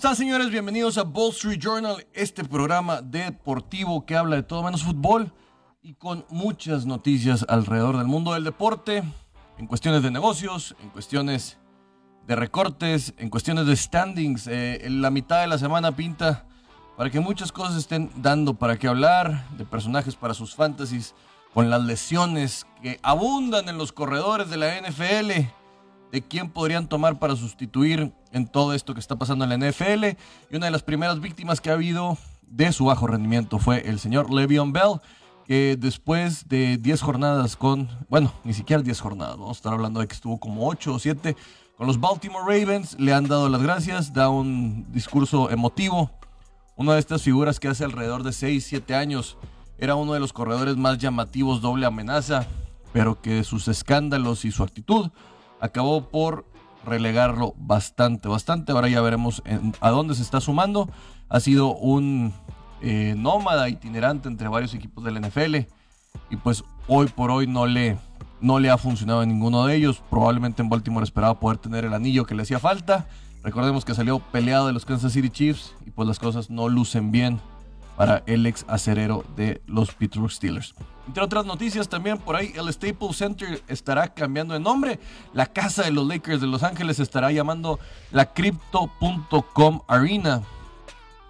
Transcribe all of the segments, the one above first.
están, señores? Bienvenidos a Wall Street Journal, este programa deportivo que habla de todo menos fútbol y con muchas noticias alrededor del mundo del deporte, en cuestiones de negocios, en cuestiones de recortes, en cuestiones de standings. Eh, en la mitad de la semana pinta para que muchas cosas estén dando para qué hablar, de personajes para sus fantasies, con las lesiones que abundan en los corredores de la NFL de quién podrían tomar para sustituir en todo esto que está pasando en la NFL. Y una de las primeras víctimas que ha habido de su bajo rendimiento fue el señor Le'Veon Bell, que después de 10 jornadas con, bueno, ni siquiera 10 jornadas, vamos a estar hablando de que estuvo como 8 o 7 con los Baltimore Ravens, le han dado las gracias, da un discurso emotivo. Una de estas figuras que hace alrededor de 6, 7 años era uno de los corredores más llamativos doble amenaza, pero que sus escándalos y su actitud acabó por relegarlo bastante, bastante. Ahora ya veremos a dónde se está sumando. Ha sido un eh, nómada itinerante entre varios equipos del NFL y pues hoy por hoy no le, no le ha funcionado en ninguno de ellos. Probablemente en Baltimore esperaba poder tener el anillo que le hacía falta. Recordemos que salió peleado de los Kansas City Chiefs y pues las cosas no lucen bien para el ex acerero de los Pittsburgh Steelers. Entre otras noticias también por ahí, el Staples Center estará cambiando de nombre. La casa de los Lakers de Los Ángeles estará llamando la Crypto.com Arena.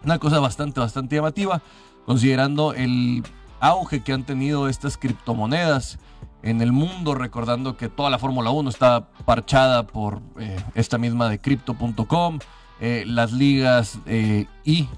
Una cosa bastante, bastante llamativa, considerando el auge que han tenido estas criptomonedas en el mundo, recordando que toda la Fórmula 1 está parchada por eh, esta misma de Crypto.com, eh, las ligas eh, y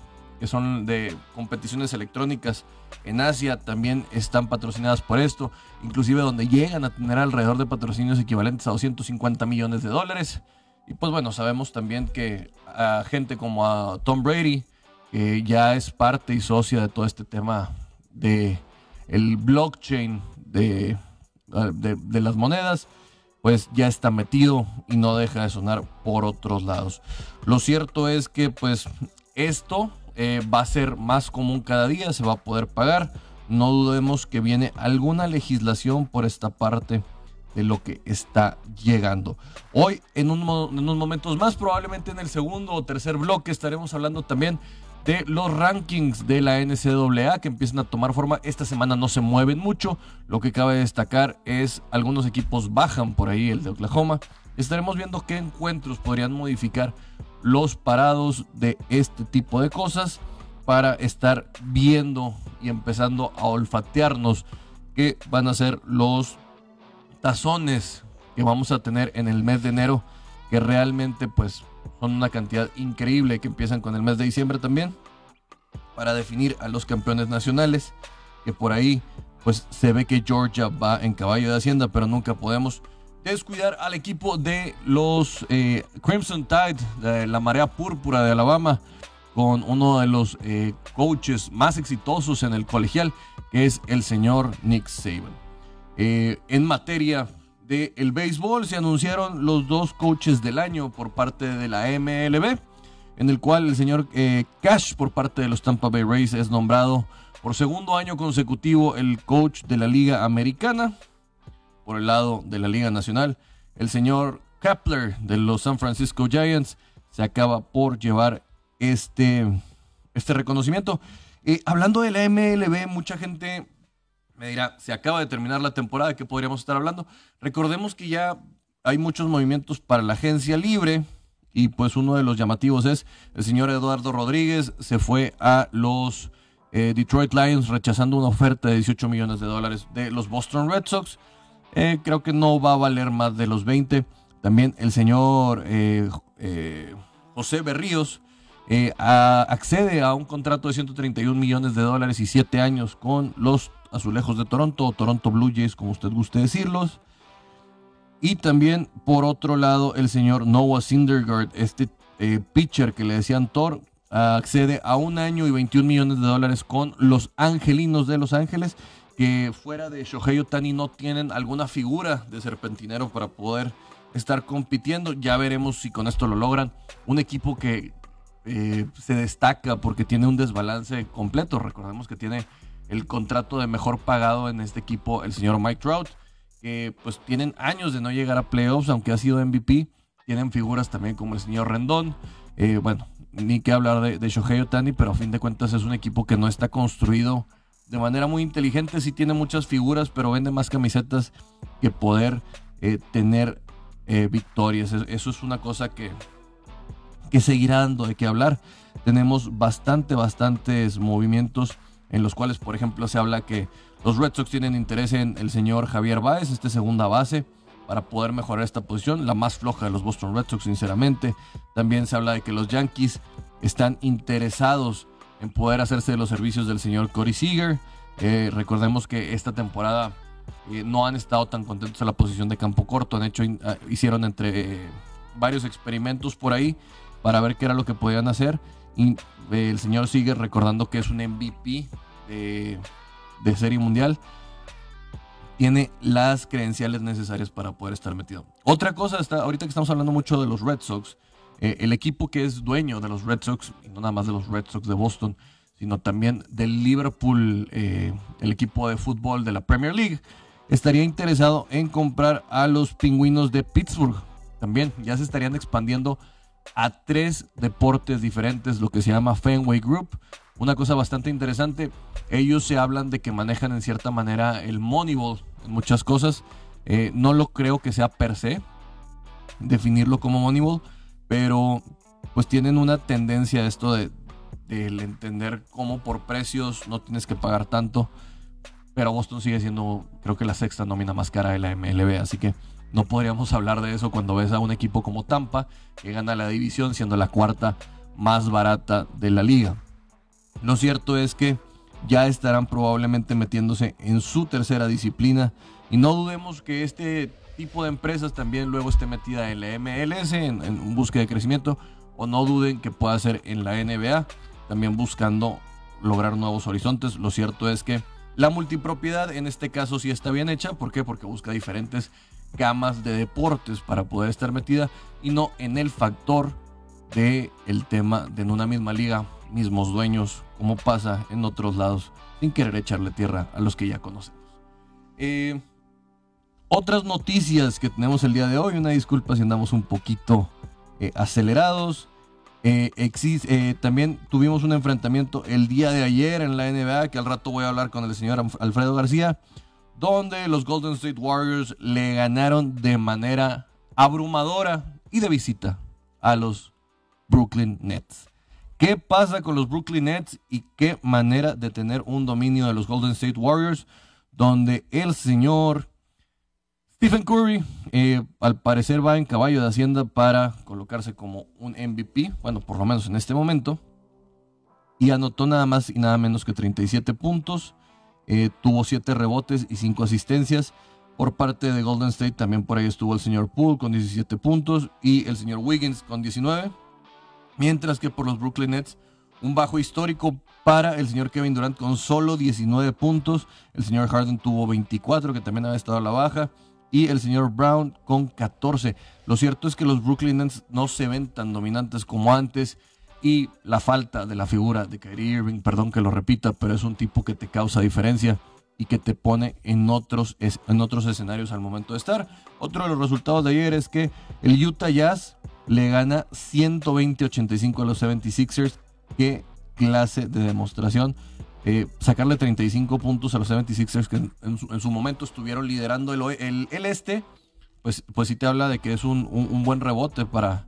que son de competiciones electrónicas en Asia, también están patrocinadas por esto, inclusive donde llegan a tener alrededor de patrocinios equivalentes a 250 millones de dólares. Y pues bueno, sabemos también que a gente como a Tom Brady, que ya es parte y socia de todo este tema de el blockchain de, de, de las monedas, pues ya está metido y no deja de sonar por otros lados. Lo cierto es que pues esto eh, va a ser más común cada día, se va a poder pagar. No dudemos que viene alguna legislación por esta parte de lo que está llegando. Hoy, en, unos momentos más, probablemente en el segundo o tercer bloque, estaremos hablando también de los rankings de la NCAA que empiezan a tomar forma. Esta semana no se mueven mucho. Lo que cabe destacar es algunos equipos bajan por ahí, el de Oklahoma. Estaremos viendo qué encuentros podrían modificar los parados de este tipo de cosas para estar viendo y empezando a olfatearnos que van a ser los tazones que vamos a tener en el mes de enero que realmente pues son una cantidad increíble que empiezan con el mes de diciembre también para definir a los campeones nacionales que por ahí pues se ve que Georgia va en caballo de hacienda pero nunca podemos descuidar al equipo de los eh, Crimson Tide, de la marea púrpura de Alabama, con uno de los eh, coaches más exitosos en el colegial, que es el señor Nick Saban. Eh, en materia del el béisbol, se anunciaron los dos coaches del año por parte de la MLB, en el cual el señor Cash, por parte de los Tampa Bay Rays, es nombrado por segundo año consecutivo el coach de la Liga Americana por el lado de la Liga Nacional. El señor Kepler de los San Francisco Giants se acaba por llevar este, este reconocimiento. Eh, hablando de la MLB, mucha gente me dirá, se acaba de terminar la temporada, ¿qué podríamos estar hablando? Recordemos que ya hay muchos movimientos para la agencia libre y pues uno de los llamativos es el señor Eduardo Rodríguez se fue a los eh, Detroit Lions rechazando una oferta de 18 millones de dólares de los Boston Red Sox. Eh, creo que no va a valer más de los 20. También el señor eh, eh, José Berríos accede a un contrato de 131 millones de dólares y 7 años con los Azulejos de Toronto, Toronto Blue Jays, como usted guste decirlos. Y también, por otro lado, el señor Noah Syndergaard, este pitcher que le decían Thor, accede a un año y 21 millones de dólares con los Angelinos de Los Ángeles que fuera de Shohei Otani no tienen alguna figura de serpentinero para poder estar compitiendo. Ya veremos si con esto lo logran. Un equipo que eh, se destaca porque tiene un desbalance completo. Recordemos que tiene el contrato de mejor pagado en este equipo el señor Mike Trout, que pues tienen años de no llegar a playoffs, aunque ha sido MVP. Tienen figuras también como el señor Rendón. Eh, bueno, ni qué hablar de, de Shohei Otani, pero a fin de cuentas es un equipo que no está construido de manera muy inteligente. Sí tiene muchas figuras, pero vende más camisetas que poder eh, tener eh, victorias. Eso es una cosa que, que seguirá dando de qué hablar. Tenemos bastante, bastantes movimientos en los cuales, por ejemplo, se habla que los Red Sox tienen interés en el señor Javier Baez, este segunda base, para poder mejorar esta posición, la más floja de los Boston Red Sox, sinceramente. También se habla de que los Yankees están interesados en poder hacerse de los servicios del señor Corey Seager. Eh, recordemos que esta temporada eh, no han estado tan contentos en la posición de campo corto. Han hecho, ah, hicieron entre eh, varios experimentos por ahí para ver qué era lo que podían hacer. Y el señor Seager, recordando que es un MVP de, de Serie Mundial, tiene las credenciales necesarias para poder estar metido. Otra cosa, está, ahorita que estamos hablando mucho de los Red Sox, eh, el equipo que es dueño de los Red Sox, no nada más de los Red Sox de Boston, sino también del Liverpool, eh, el equipo de fútbol de la Premier League, estaría interesado en comprar a los pingüinos de Pittsburgh. También ya se estarían expandiendo a tres deportes diferentes, lo que se llama Fenway Group. Una cosa bastante interesante, ellos se hablan de que manejan en cierta manera el Moneyball en muchas cosas. Eh, no lo creo que sea per se definirlo como Moneyball, pero pues tienen una tendencia a esto de, entender cómo por precios no tienes que pagar tanto. Pero Boston sigue siendo, creo que la sexta nómina más cara de la MLB, así que no podríamos hablar de eso cuando ves a un equipo como Tampa, que gana la división siendo la cuarta más barata de la liga. Lo cierto es que ya estarán probablemente metiéndose en su tercera disciplina y no dudemos que este tipo de empresas también luego esté metida en la MLS, en, en búsqueda de crecimiento, o no duden que pueda ser en la NBA, también buscando lograr nuevos horizontes. Lo cierto es que la multipropiedad en este caso sí está bien hecha. ¿Por qué? Porque busca diferentes gamas de deportes para poder estar metida y no en el factor de el tema de en una misma liga, mismos dueños, como pasa en otros lados, sin querer echarle tierra a los que ya conocemos. Eh, otras noticias que tenemos el día de hoy, una disculpa si andamos un poquito eh, acelerados. Eh, eh, también tuvimos un enfrentamiento el día de ayer en la NBA, que al rato voy a hablar con el señor Alfredo García, donde los Golden State Warriors le ganaron de manera abrumadora y de visita a los Brooklyn Nets. ¿Qué pasa con los Brooklyn Nets y qué manera de tener un dominio de los Golden State Warriors? Donde el señor Stephen Curry, eh, al parecer, va en caballo de Hacienda para colocarse como un MVP, bueno, por lo menos en este momento, y anotó nada más y nada menos que 37 puntos, eh, tuvo 7 rebotes y 5 asistencias. Por parte de Golden State también por ahí estuvo el señor Poole con 17 puntos y el señor Wiggins con 19. Mientras que por los Brooklyn Nets, un bajo histórico para el señor Kevin Durant con solo 19 puntos. El señor Harden tuvo 24, que también había estado a la baja y el señor Brown con 14. Lo cierto es que los Brooklyn Nets no se ven tan dominantes como antes y la falta de la figura de Kyrie Irving, perdón que lo repita, pero es un tipo que te causa diferencia y que te pone en otros, en otros escenarios al momento de estar. Otro de los resultados de ayer es que el Utah Jazz le gana 120-85 a los 76ers. Qué clase de demostración eh, sacarle 35 puntos a los 76ers que en, su, momento estuvieron liderando el, el, este, pues, pues sí te habla de que es un, buen rebote para,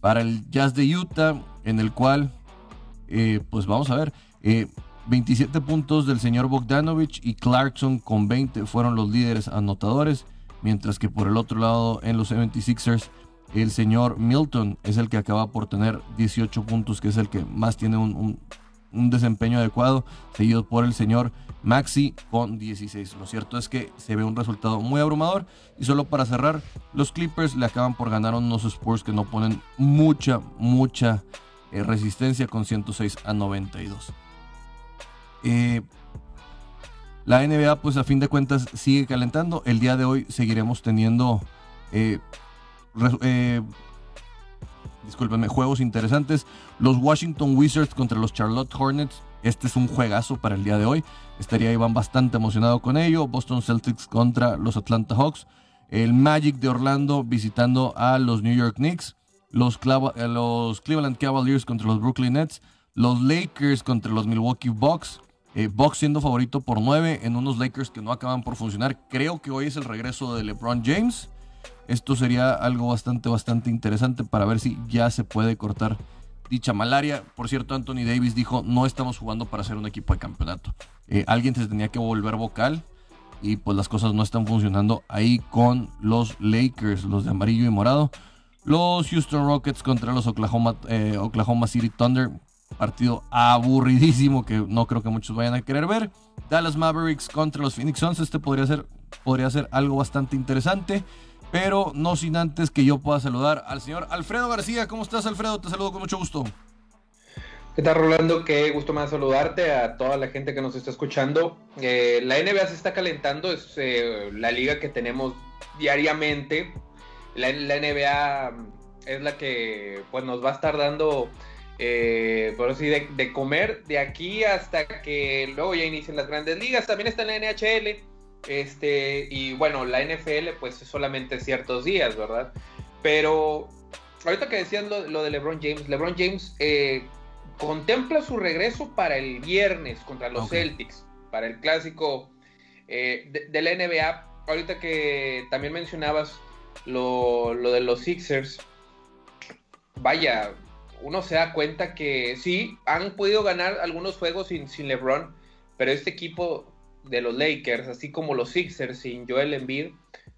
para el Jazz de Utah, en el cual, eh, pues vamos a ver, 27 eh, puntos del señor Bogdanovich y Clarkson con 20 fueron los líderes anotadores, mientras que por el otro lado en los 76ers el señor Milton es el que acaba por tener 18 puntos, que es el que más tiene un un desempeño adecuado, seguido por el señor Maxi con 16. Lo cierto es que se ve un resultado muy abrumador. Y solo para cerrar, los Clippers le acaban por ganar a unos Spurs que no ponen mucha, mucha eh, resistencia con 106 a 92. Eh, la NBA, pues a fin de cuentas, sigue calentando. El día de hoy seguiremos teniendo eh, discúlpenme, juegos interesantes. Los Washington Wizards contra los Charlotte Hornets. Este es un juegazo para el día de hoy. Estaría Iván bastante emocionado con ello. Boston Celtics contra los Atlanta Hawks. El Magic de Orlando visitando a los New York Knicks. los, eh, los Cleveland Cavaliers contra los Brooklyn Nets, los Lakers contra los Milwaukee Bucks. Eh, Bucks siendo favorito por 9 en unos Lakers que no acaban por funcionar. Creo que hoy es el regreso de LeBron James. Esto sería algo bastante, bastante interesante para ver si ya se puede cortar dicha malaria. Por cierto, Anthony Davis dijo, no estamos jugando para ser un equipo de campeonato. Eh, alguien se tenía que volver vocal y pues las cosas no están funcionando ahí con los Lakers, los de amarillo y morado. Los Houston Rockets contra los Oklahoma, eh, Oklahoma City Thunder. Partido aburridísimo que no creo que muchos vayan a querer ver. Dallas Mavericks contra los Phoenix Suns. Este podría ser, podría ser algo bastante interesante. Pero no sin antes que yo pueda saludar al señor Alfredo García. ¿Cómo estás, Alfredo? Te saludo con mucho gusto. ¿Qué tal, Rolando? Qué gusto más saludarte a toda la gente que nos está escuchando. Eh, la NBA se está calentando, es eh, la liga que tenemos diariamente. La, NBA es la que pues, nos va a estar dando, eh, por así de, de, comer de aquí hasta que luego ya inicien las grandes ligas. También está en la NHL este, y bueno, la NFL pues es solamente ciertos días, ¿verdad? Pero ahorita que decían lo, de LeBron James, LeBron James eh, contempla su regreso para el viernes contra los Celtics, para el clásico eh, de, la NBA. Ahorita que también mencionabas lo, de los Sixers, vaya, uno se da cuenta que sí, han podido ganar algunos juegos sin, sin LeBron, pero este equipo de los Lakers, así como los Sixers sin Joel Embiid,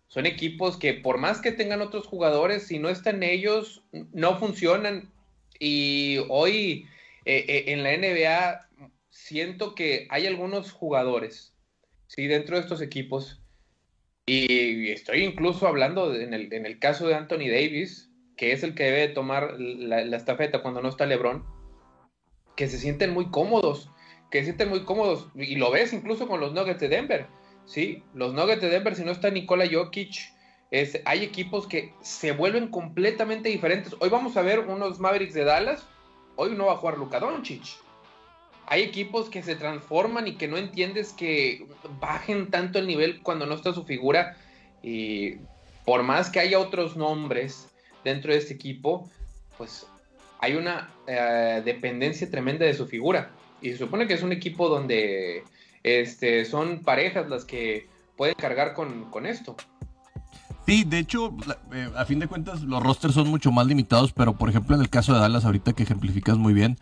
son equipos que por más que tengan otros jugadores, si no están ellos, no funcionan. Y hoy eh, eh, en la NBA siento que hay algunos jugadores, sí, dentro de estos equipos, y estoy incluso hablando en, el, caso de Anthony Davis, que es el que debe tomar la, la estafeta cuando no está LeBron, que se sienten muy cómodos que sienten muy cómodos, y lo ves incluso con los Nuggets de Denver, ¿sí? Los Nuggets de Denver, si no está Nikola Jokic, es, hay equipos que se vuelven completamente diferentes. Hoy vamos a ver unos Mavericks de Dallas, hoy no va a jugar Luka Doncic. Hay equipos que se transforman y que no entiendes que bajen tanto el nivel cuando no está su figura. Y por más que haya otros nombres dentro de este equipo, pues hay una eh, dependencia tremenda de su figura. Y se supone que es un equipo donde este, son parejas las que pueden cargar con, esto. Sí, de hecho, eh, a fin de cuentas, los rosters son mucho más limitados, pero por ejemplo, en el caso de Dallas, ahorita que ejemplificas muy bien,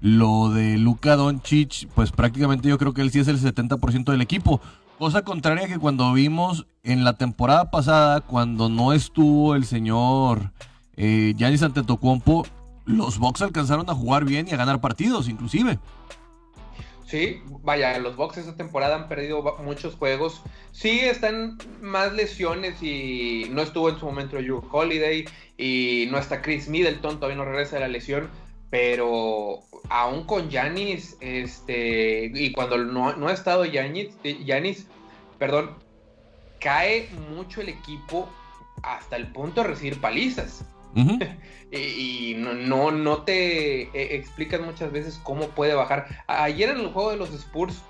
lo de Luka Doncic, pues prácticamente yo creo que él sí es el 70% del equipo. Cosa contraria que cuando vimos en la temporada pasada, cuando no estuvo el señor eh, Giannis Antetokounmpo, los Bucks alcanzaron a jugar bien y a ganar partidos, inclusive. Sí, vaya, los Bucks esta temporada han perdido muchos juegos. Sí, están más lesiones y no estuvo en su momento Drew Holiday y no está Chris Middleton, todavía no regresa de la lesión. Pero aún con Yanis, este, y cuando no, ha estado Yanis, Yanis, perdón, cae mucho el equipo hasta el punto de recibir palizas. y, no, no, te eh, explican muchas veces cómo puede bajar. Ayer en el juego de los Spurs,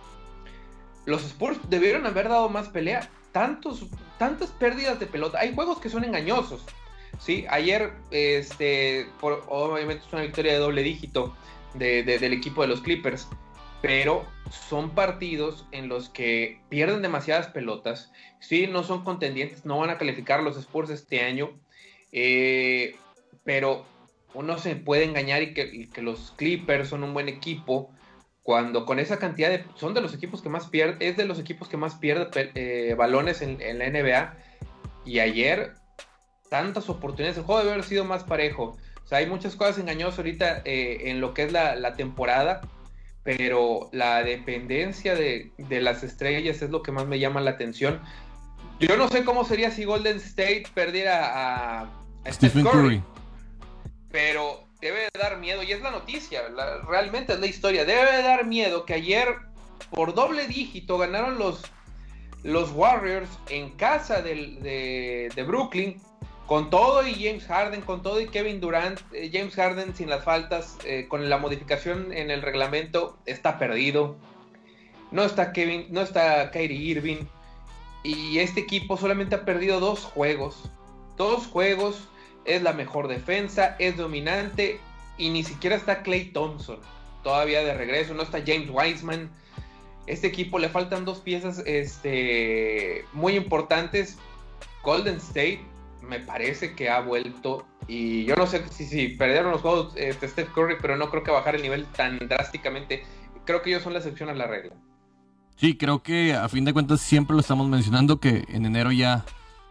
los Spurs debieron haber dado más pelea. Tantos, tantas pérdidas de pelota. Hay juegos que son engañosos. ¿sí? Ayer, este, obviamente es una victoria de doble dígito del equipo de los Clippers. Pero son partidos en los que pierden demasiadas pelotas. Sí, no son contendientes, no van a calificar los Spurs este año. Eh, pero uno se puede engañar y que, los Clippers son un buen equipo cuando con esa cantidad de son de los equipos que más pierde es de los equipos que más pierde eh, balones en, la NBA y ayer tantas oportunidades el juego debe haber sido más parejo. O sea hay muchas cosas engañosas ahorita eh, en lo que es la, temporada pero la dependencia de, las estrellas es lo que más me llama la atención. Yo no sé cómo sería si Golden State perdiera a Stephen Curry. Pero debe de dar miedo, y es la noticia, realmente es la historia. Debe de dar miedo que ayer, por doble dígito, ganaron los, los Warriors en casa de, Brooklyn, con todo y James Harden, con todo y Kevin Durant. Eh, James Harden sin las faltas, eh, con la modificación en el reglamento, está perdido. No está Kevin, no está Kyrie Irving. Y este equipo solamente ha perdido dos juegos. Dos juegos es la mejor defensa, es dominante y ni siquiera está Clay Thompson todavía de regreso, no está James Wiseman. Este equipo le faltan dos piezas este, muy importantes. Golden State me parece que ha vuelto y yo no sé si, si perdieron los juegos este, Steph Curry, pero no creo que bajar el nivel tan drásticamente. Creo que ellos son la excepción a la regla. Sí, creo que a fin de cuentas siempre lo estamos mencionando que en enero ya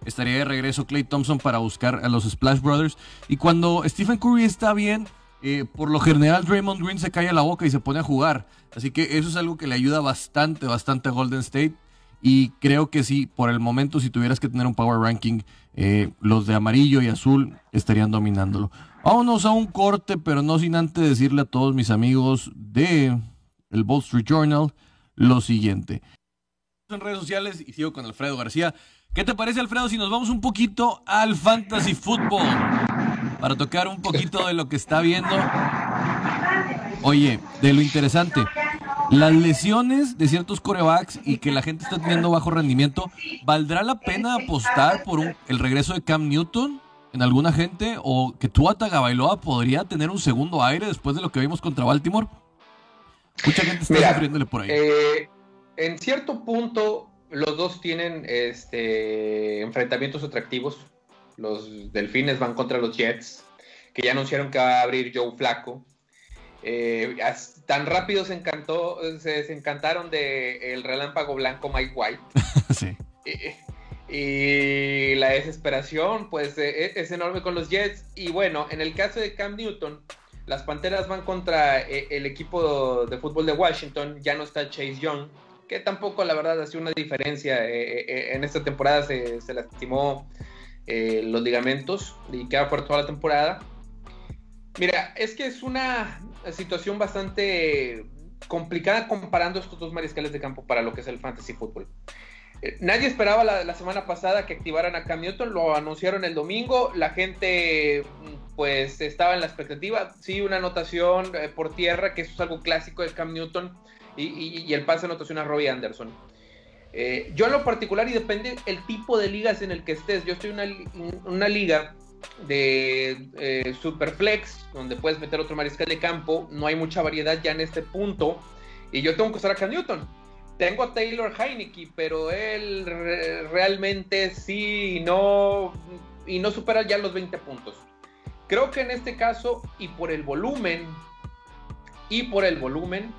estaría de regreso Clay Thompson para buscar a los Splash Brothers. Y cuando Stephen Curry está bien, eh, por lo general Draymond Green se calla la boca y se pone a jugar. Así que eso es algo que le ayuda bastante, bastante a Golden State. Y creo que sí, por el momento, si tuvieras que tener un power ranking, eh, los de amarillo y azul estarían dominándolo. Vámonos a un corte, pero no sin antes decirle a todos mis amigos de el Wall Street Journal lo siguiente. En redes sociales y sigo con Alfredo García. ¿Qué te parece, Alfredo, si nos vamos un poquito al fantasy football? Para tocar un poquito de lo que está viendo. Oye, de lo interesante. Las lesiones de ciertos corebacks y que la gente está teniendo bajo rendimiento, ¿valdrá la pena apostar por el regreso de Cam Newton en alguna gente? ¿O que Tua Tagovailoa podría tener un segundo aire después de lo que vimos contra Baltimore? Mucha gente está sufriéndole por ahí. Eh, en cierto punto, los dos tienen este, enfrentamientos atractivos. Los Delfines van contra los Jets, que ya anunciaron que va a abrir Joe Flaco. Eh, tan rápido se encantó, se, encantaron de el relámpago blanco Mike White. sí. Y, la desesperación, pues, e, es, enorme con los Jets. Y bueno, en el caso de Cam Newton, las Panteras van contra eh, el equipo de fútbol de Washington. Ya no está Chase Young que tampoco la verdad ha sido una diferencia. Eh, eh, eh, en esta temporada se, se lastimó los ligamentos y queda fuerte toda la temporada. Mira, es que es una situación bastante complicada comparando estos dos mariscales de campo para lo que es el fantasy fútbol. Nadie esperaba la, semana pasada que activaran a Cam Newton, lo anunciaron el domingo, la gente pues estaba en la expectativa, sí, una anotación por tierra, que eso es algo clásico de Cam Newton, y, el pase anotación a Robbie Anderson. Eh, yo en lo particular, y depende el tipo de ligas en el que estés, yo estoy en una, liga de eh, Superflex, donde puedes meter otro mariscal de campo, no hay mucha variedad ya en este punto, y yo tengo que usar a Cam Newton. Tengo a Taylor Heineke, pero él realmente sí no, y no supera ya los 20 puntos. Creo que en este caso, y por el volumen, y por el volumen,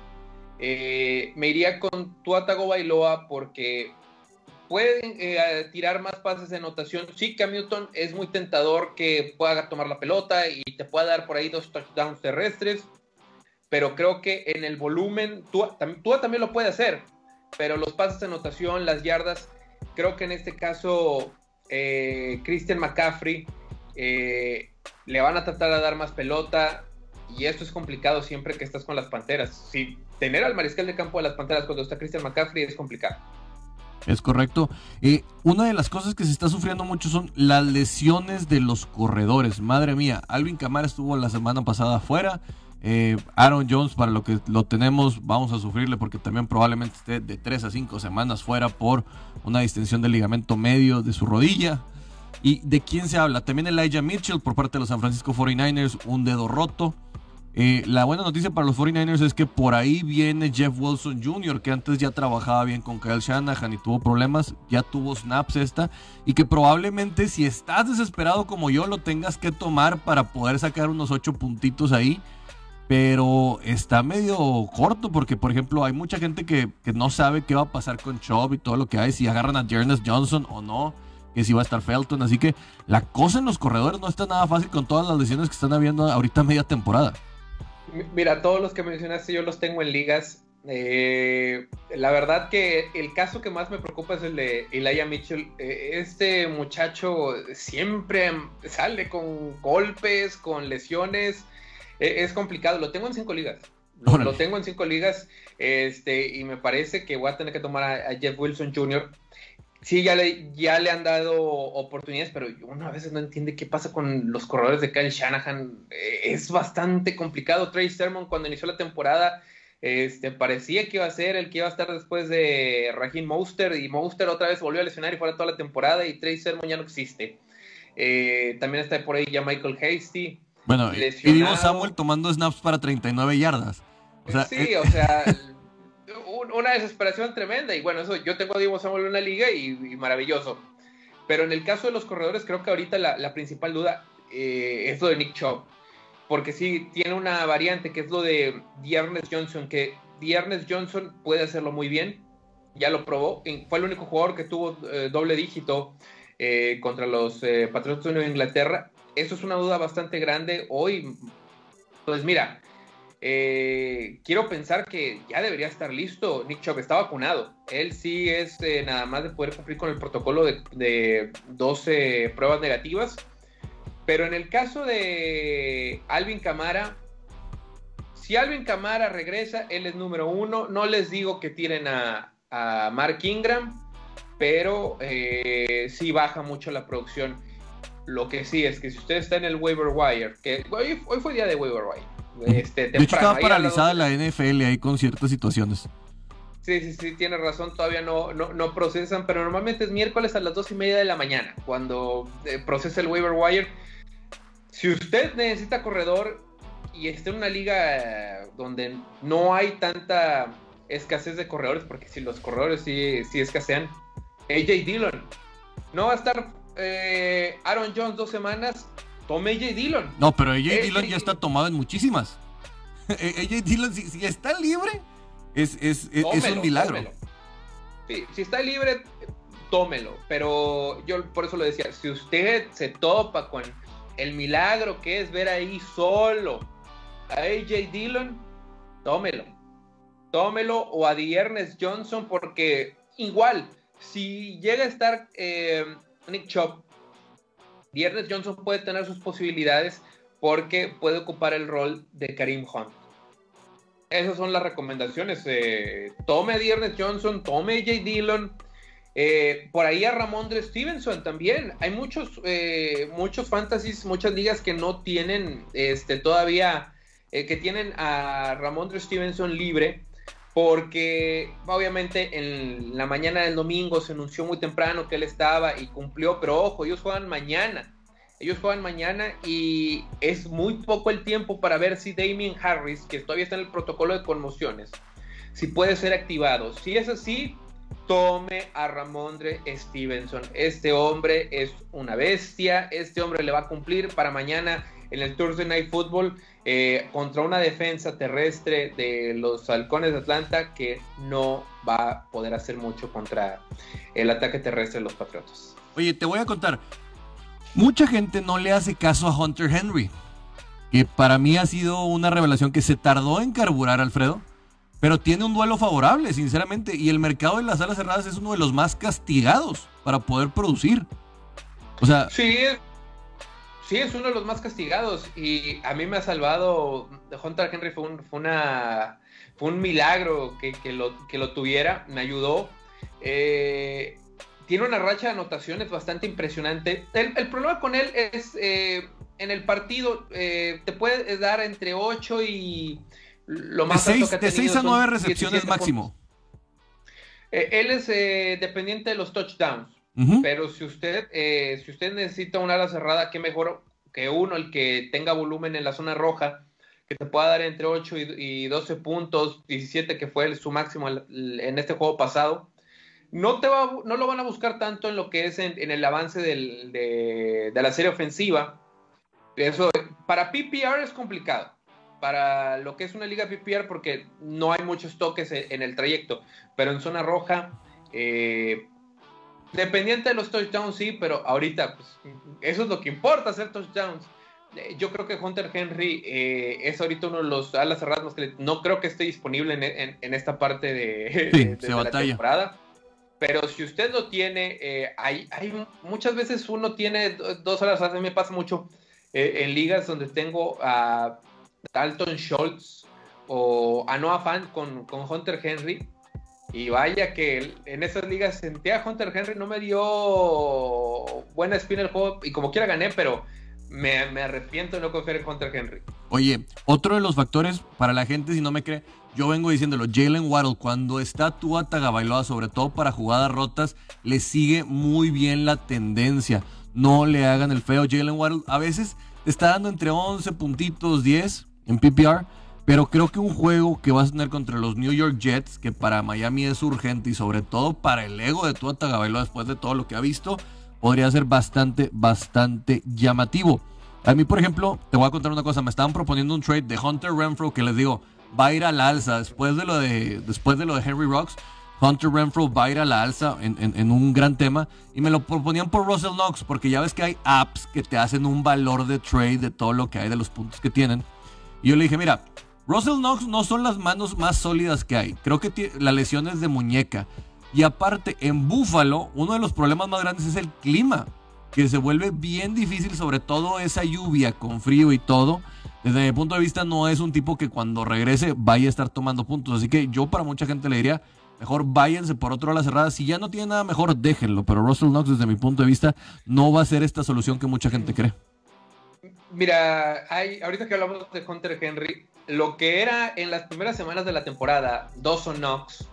eh, me iría con Tuatago Bailoa porque pueden eh, tirar más pases de anotación. Sí, Cam Newton es muy tentador que pueda tomar la pelota y te pueda dar por ahí dos touchdowns terrestres, pero creo que en el volumen, Tua, también lo puede hacer, pero los pases de anotación, las yardas, creo que en este caso eh, Christian McCaffrey le van a tratar de dar más pelota y esto es complicado siempre que estás con las Panteras. Sí, tener al mariscal de campo de las Panteras cuando está Christian McCaffrey es complicado. Es correcto. Eh, una de las cosas que se está sufriendo mucho son las lesiones de los corredores. Madre mía, Alvin Kamara estuvo la semana pasada afuera. Eh, Aaron Jones, para lo que lo tenemos, vamos a sufrirle porque también probablemente esté de 3 a 5 semanas fuera por una distensión del ligamento medio de su rodilla. ¿Y de quién se habla? También Elijah Mitchell por parte de los San Francisco 49ers, un dedo roto. Eh, la buena noticia para los 49ers es que por ahí viene Jeff Wilson Jr., que antes ya trabajaba bien con Kyle Shanahan y tuvo problemas, ya tuvo snaps esta, y que probablemente si estás desesperado como yo lo tengas que tomar para poder sacar unos 8 puntitos ahí, pero está medio corto porque, por ejemplo, hay mucha gente que, no sabe qué va a pasar con Chubb y todo lo que hay, si agarran a Jernes Johnson o no que si va a estar Felton. Así que la cosa en los corredores no está nada fácil con todas las lesiones que están habiendo ahorita media temporada. Mira, todos los que mencionaste yo los tengo en ligas. Eh, la verdad que el caso que más me preocupa es el de Elijah Mitchell. Eh, este muchacho siempre sale con golpes, con lesiones. Eh, es complicado. Lo tengo en cinco ligas. Lo, tengo en cinco ligas. Este, y me parece que voy a tener que tomar a Jeff Wilson Jr sí, ya le, ya le han dado oportunidades, pero uno a veces no entiende qué pasa con los corredores de Kyle Shanahan. Eh, es bastante complicado. Trey Sermon, cuando inició la temporada, este, parecía que iba a ser el que iba a estar después de Raheem Monster, y Monster otra vez volvió a lesionar y fuera toda la temporada, y Trey Sermon ya no existe. Eh, también está por ahí ya Michael Hasty. Bueno, y Divo Samuel tomando snaps para 39 yardas. sí, eh, o sea, una desesperación tremenda. Y bueno, eso yo tengo a Divo Samuel en una liga y, maravilloso. Pero en el caso de los corredores, creo que ahorita la, principal duda eh, es lo de Nick Chubb. Porque sí, tiene una variante que es lo de Diernes Johnson, que Diernes Johnson puede hacerlo muy bien. Ya lo probó. Fue el único jugador que tuvo doble dígito eh, contra los eh, Patriots de Inglaterra. Eso es una duda bastante grande hoy. Pues mira, eh, quiero pensar que ya debería estar listo. Nick Chubb está vacunado. Él sí es nada más de poder cumplir con el protocolo de, de 12 pruebas negativas. Pero en el caso de Alvin Camara, si Alvin Camara regresa, él es número uno. No les digo que tienen a, a Mark Ingram, pero eh, sí baja mucho la producción. Lo que sí es que si usted está en el waiver wire, que hoy, fue día de waiver wire. Este, de hecho, estaba paralizada la NFL ahí con ciertas situaciones. Sí, sí, sí, tiene razón, todavía no, no, procesan, pero normalmente es miércoles a las dos y media de la mañana cuando eh, procesa el waiver wire. Si usted necesita corredor y está en una liga donde no hay tanta escasez de corredores, porque si los corredores sí, sí escasean, AJ Dillon. No va a estar eh, Aaron Jones dos semanas. Tome AJ Dillon. No, pero AJ Dillon ya está tomado en muchísimas. AJ Dillon, si, está libre, es, es, un milagro. si está libre, tómelo. Pero yo por eso lo decía, si usted se topa con el milagro que es ver ahí solo a AJ Dillon, tómelo. Tómelo o a Diernes Johnson porque igual si llega a estar eh, Nick Chubb, Viernes Johnson puede tener sus posibilidades porque puede ocupar el rol de Karim Hunt. Esas son las recomendaciones. Eh, tome a Viernes Johnson, tome a J. Dillon. Eh, por ahí a Ramondre Stevenson también. Hay muchos, muchos fantasies, muchas ligas que no tienen este, todavía, que tienen a Ramondre Stevenson libre porque obviamente en la mañana del domingo se anunció muy temprano que él estaba y cumplió, pero ojo, ellos juegan mañana. Ellos juegan mañana y es muy poco el tiempo para ver si Damien Harris, que todavía está en el protocolo de conmociones, si puede ser activado. Si es así, tome a Ramondre Stevenson. Este hombre es una bestia, este hombre le va a cumplir para mañana en el Thursday Night Football eh, contra una defensa terrestre de los halcones de Atlanta que no va a poder hacer mucho contra el ataque terrestre de los Patriotas. Oye, te voy a contar. Mucha gente no le hace caso a Hunter Henry, que para mí ha sido una revelación que se tardó en carburar, Alfredo, pero tiene un duelo favorable, sinceramente, y el mercado de las alas cerradas es uno de los más castigados para poder producir. O sea, sí, Sí, es uno de los más castigados y a mí me ha salvado. Hunter Henry fue un, fue una, fue un milagro que, lo, que lo tuviera, me ayudó. Eh, tiene una racha de anotaciones bastante impresionante. El, problema con él es eh, en el partido eh, te puede dar entre 8 y lo más de 6, de 6 a 9 recepciones máximo. él es dependiente de los touchdowns. Pero si usted, eh, si usted necesita una ala cerrada, qué mejor que uno, el que tenga volumen en la zona roja, que te pueda dar entre 8 y, 12 puntos, 17 que fue su máximo en este juego pasado. No, te va, no lo van a buscar tanto en lo que es en, el avance de, la serie ofensiva. Eso, para PPR es complicado. Para lo que es una liga PPR, porque no hay muchos toques en, el trayecto. Pero en zona roja, eh, Dependiente de los touchdowns, sí, pero ahorita, pues, eso es lo que importa, hacer touchdowns. Eh, yo creo que Hunter Henry eh, es ahorita uno de los alas cerradas que no creo que esté disponible en, esta parte de, la temporada. Pero si usted lo tiene, eh, hay, muchas veces uno tiene dos alas cerradas. A mí me pasa mucho en ligas donde tengo a Dalton Schultz o a Noah Fan con, con Hunter Henry y vaya que en esas ligas sentía a Hunter Henry, no me dio buena espina el juego y como quiera gané, pero me, arrepiento de no confiar en Hunter Henry. Oye, otro de los factores para la gente, si no me cree, yo vengo diciéndolo, Jalen Waddle, cuando está Tua Tagovailoa, sobre todo para jugadas rotas, le sigue muy bien la tendencia. No le hagan el feo. Jalen Waddle a veces está dando entre 11 puntitos, 10 en PPR, pero creo que un juego que vas a tener contra los New York Jets, que para Miami es urgente y sobre todo para el ego de Tua Tagovailoa después de todo lo que ha visto, podría ser bastante, bastante llamativo. A mí, por ejemplo, te voy a contar una cosa. Me estaban proponiendo un trade de Hunter Renfro que les digo, va a ir al alza. Después de lo de, después de, lo de Henry Rocks, Hunter Renfro va a ir a la alza en, un gran tema. Y me lo proponían por Russell Knox, porque ya ves que hay apps que te hacen un valor de trade de todo lo que hay, de los puntos que tienen. Y yo le dije, mira, Russell Knox no son las manos más sólidas que hay. Creo que la lesión es de muñeca. Y aparte, en Búfalo, uno de los problemas más grandes es el clima, que se vuelve bien difícil, sobre todo esa lluvia con frío y todo. Desde mi punto de vista, no es un tipo que cuando regrese vaya a estar tomando puntos. Así que yo para mucha gente le diría, mejor váyanse por otro lado la cerrada. Si ya no tiene nada mejor, déjenlo. Pero Russell Knox, desde mi punto de vista, no va a ser esta solución que mucha gente cree. Mira, hay, ahorita que hablamos de Hunter Henry, lo que era en las primeras semanas de la temporada, Dawson Knox,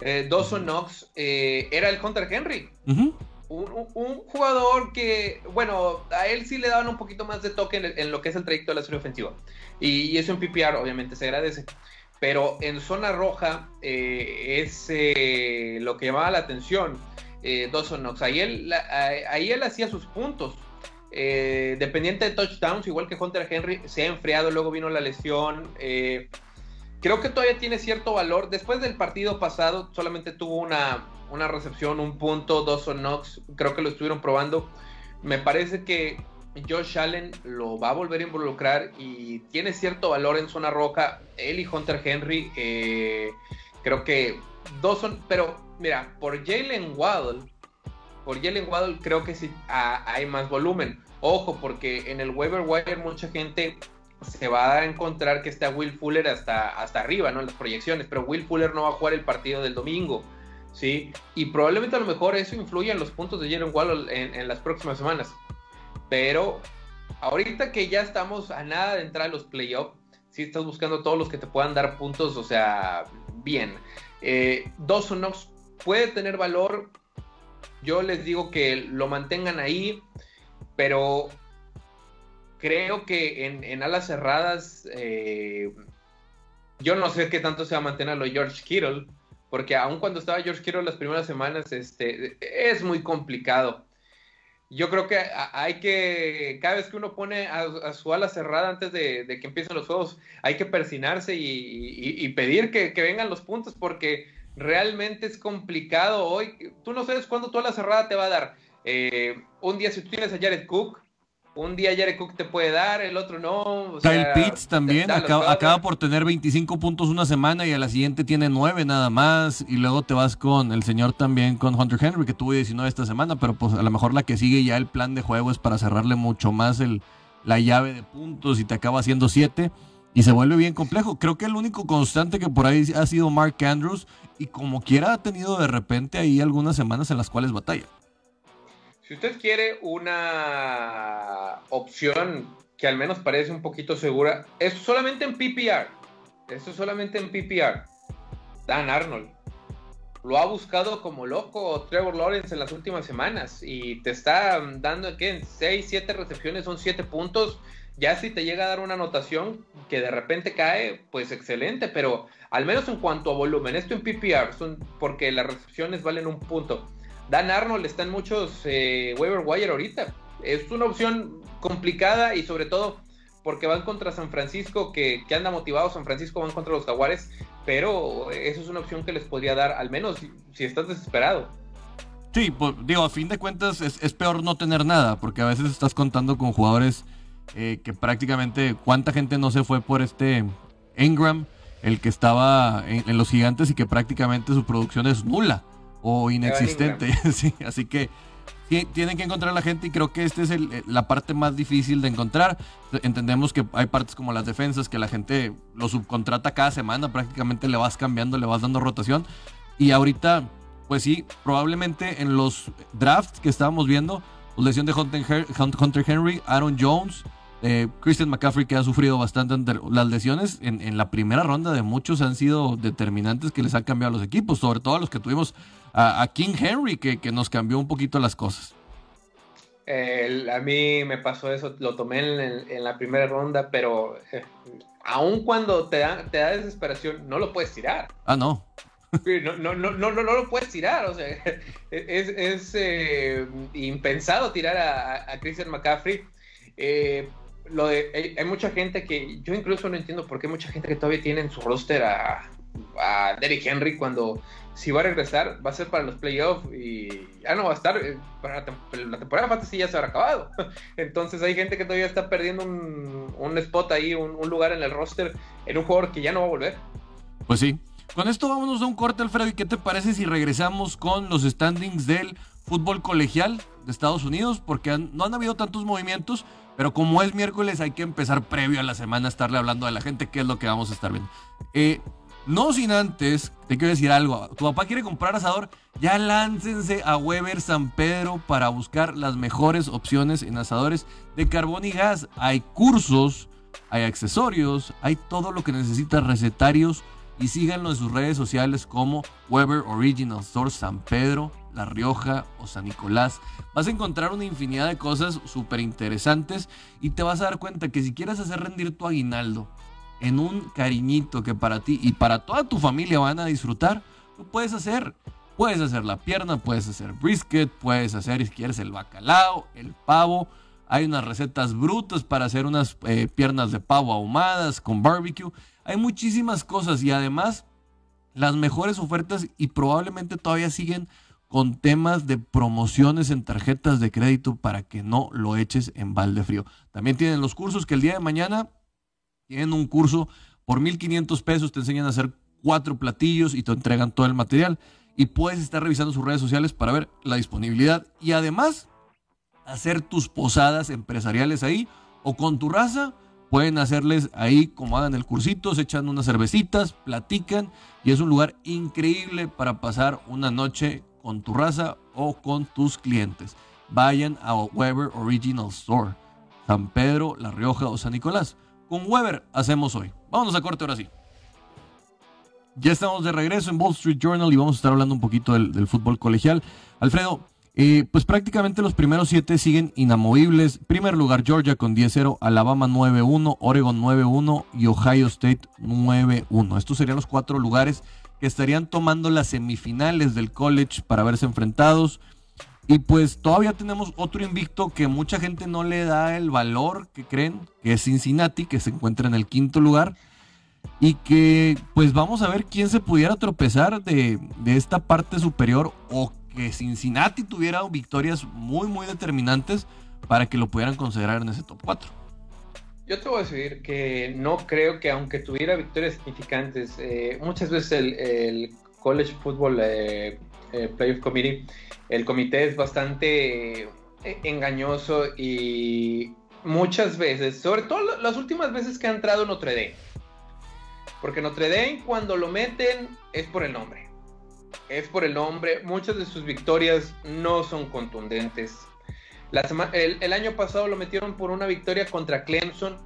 eh, Dawson Knox eh, era el Hunter Henry. un, jugador que, bueno, a él sí le daban un poquito más de toque en, lo que es el trayecto de la serie ofensiva. Y, eso en PPR obviamente se agradece. Pero en zona roja eh, es lo que llamaba la atención Dawson Knox. Ahí él, ahí él hacía sus puntos. Dependiente de touchdowns, igual que Hunter Henry, se ha enfriado, luego vino la lesión. Creo que todavía tiene cierto valor. Después del partido pasado, solamente tuvo una, una recepción, un punto, dos Knox. Creo que lo estuvieron probando. Me parece que Josh Allen lo va a volver a involucrar y tiene cierto valor en zona roja. Él y Hunter Henry, eh, creo que dos son. Pero mira, por Jalen Waddle, por Jalen Waddle, creo que sí hay más volumen. Ojo, porque en el waiver wire mucha gente se va a encontrar que está Will Fuller hasta, hasta arriba, ¿no? En las proyecciones, pero Will Fuller no va a jugar el partido del domingo, ¿sí? Y probablemente a lo mejor eso influya en los puntos de Jalen Wall en, las próximas semanas. Pero ahorita que ya estamos a nada de entrar a los playoffs, si estás buscando todos los que te puedan dar puntos, o sea, bien. Eh, Dawson Knox puede tener valor. Yo les digo que lo mantengan ahí, pero creo que en, alas cerradas, eh, yo no sé qué tanto se va a mantener lo George Kittle, porque aun cuando estaba George Kittle las primeras semanas, este, es muy complicado. Yo creo que hay que, cada vez que uno pone a, su ala cerrada antes de, que empiecen los juegos, hay que persinarse y, pedir que, vengan los puntos, porque realmente es complicado hoy. Tú no sabes cuándo tu ala cerrada te va a dar. Eh, un día si tú tienes a Jared Cook, un día Jared Cook te puede dar, el otro no. Kyle Pitts también acaba, por tener 25 puntos una semana y a la siguiente tiene 9 nada más. Y luego te vas con el señor también, con Hunter Henry, que tuvo 19 esta semana, pero pues a lo mejor la que sigue ya el plan de juego es para cerrarle mucho más el, la llave de puntos y te acaba haciendo 7 y se vuelve bien complejo. Creo que el único constante que por ahí ha sido Mark Andrews y como quiera ha tenido de repente ahí algunas semanas en las cuales batalla. Si usted quiere una opción que al menos parece un poquito segura, es solamente en PPR. Eso es solamente en PPR. Dan Arnold. Lo ha buscado como loco Trevor Lawrence en las últimas semanas y te está dando que en 6, 7 recepciones son 7 puntos. Ya si te llega a dar una anotación que de repente cae, pues excelente, pero al menos en cuanto a volumen, esto en PPR, son porque las recepciones valen un punto Dan Arnold está en muchos eh, waiver wire ahorita. Es una opción complicada y sobre todo porque van contra San Francisco, que, anda motivado. San Francisco van contra los Jaguares, pero eso es una opción que les podría dar, al menos si, estás desesperado. Sí, pues, digo, a fin de cuentas es, peor no tener nada, porque a veces estás contando con jugadores eh, que prácticamente, ¿cuánta gente no se fue por este Ingram, el que estaba en los gigantes y que prácticamente su producción es nula? o inexistente. sí, así que tienen que encontrar a la gente y creo que esta es la parte más difícil de encontrar. Entendemos que hay partes como las defensas que la gente lo subcontrata cada semana, prácticamente le vas cambiando, le vas dando rotación. Y ahorita, pues sí, probablemente en los drafts que estábamos viendo, lesión de Hunter Henry, Aaron Jones, eh, Christian McCaffrey que ha sufrido bastante ante las lesiones en, la primera ronda de muchos han sido determinantes que les han cambiado a los equipos, sobre todo a los que tuvimos a, King Henry que, que, nos cambió un poquito las cosas. a mí me pasó eso, lo tomé en, la primera ronda, pero eh, aun cuando te da, te da desesperación, no lo puedes tirar. Ah, no. No, no, no, no, no, lo puedes tirar, o sea, es, es eh, impensado tirar a, a Christian McCaffrey. Eh, lo de, hay, mucha gente que, yo incluso no entiendo por qué hay mucha gente que todavía tiene en su roster a, a Derrick Henry cuando si va a regresar va a ser para los playoffs y ya no va a estar, eh, para la, temporada fantasy ya se habrá acabado. Entonces hay gente que todavía está perdiendo un, spot ahí, un, un, lugar en el roster en un jugador que ya no va a volver. Pues sí. Con esto vámonos a un corte, Alfredo. ¿Y qué te parece si regresamos con los standings del fútbol colegial de Estados Unidos? Porque no han habido tantos movimientos, pero como es miércoles, hay que empezar previo a la semana a estarle hablando a la gente qué es lo que vamos a estar viendo. Eh, no sin antes, te quiero decir algo. Tu papá quiere comprar asador. Ya láncense a Weber San Pedro para buscar las mejores opciones en asadores de carbón y gas. Hay cursos, hay accesorios, hay todo lo que necesitas, recetarios. Y síganlo en sus redes sociales como Weber Original Store San Pedro la Rioja o San Nicolás. Vas a encontrar una infinidad de cosas súper interesantes y te vas a dar cuenta que si quieres hacer rendir tu aguinaldo en un cariñito que para ti y para toda tu familia van a disfrutar, lo puedes hacer. Puedes hacer la pierna, puedes hacer brisket, puedes hacer, si quieres, el bacalao, el pavo. Hay unas recetas brutas para hacer unas eh, piernas de pavo ahumadas con barbecue. Hay muchísimas cosas y además las mejores ofertas y probablemente todavía siguen con temas de promociones en tarjetas de crédito para que no lo eches en balde frío. También tienen los cursos que el día de mañana tienen un curso por 1.500 pesos, te enseñan a hacer cuatro platillos y te entregan todo el material. Y puedes estar revisando sus redes sociales para ver la disponibilidad y además hacer tus posadas empresariales ahí o con tu raza. Pueden hacerles ahí como hagan el cursito, se echan unas cervecitas, platican y es un lugar increíble para pasar una noche con tu raza o con tus clientes. Vayan a Weber Original Store, San Pedro, La Rioja o San Nicolás. Con Weber hacemos hoy. Vámonos a corte ahora sí. Ya estamos de regreso en Wall Street Journal y vamos a estar hablando un poquito del, fútbol colegial. Alfredo, eh, pues prácticamente los primeros siete siguen inamovibles. Primer lugar Georgia con 10-0, Alabama 9-1, Oregon 9-1 y Ohio State 9-1. Estos serían los cuatro lugares que estarían tomando las semifinales del college para verse enfrentados. Y pues todavía tenemos otro invicto que mucha gente no le da el valor que creen, que es Cincinnati, que se encuentra en el quinto lugar. Y que pues vamos a ver quién se pudiera tropezar de, de esta parte superior o que Cincinnati tuviera victorias muy muy determinantes para que lo pudieran considerar en ese top 4. Yo te voy a decir que no creo que aunque tuviera victorias significantes, eh, muchas veces el, College Football eh, eh, Playoff Committee, el comité es bastante engañoso y muchas veces, sobre todo las últimas veces que ha entrado Notre Dame, porque Notre Dame cuando lo meten es por el nombre, es por el nombre, muchas de sus victorias no son contundentes, el, año pasado lo metieron por una victoria contra Clemson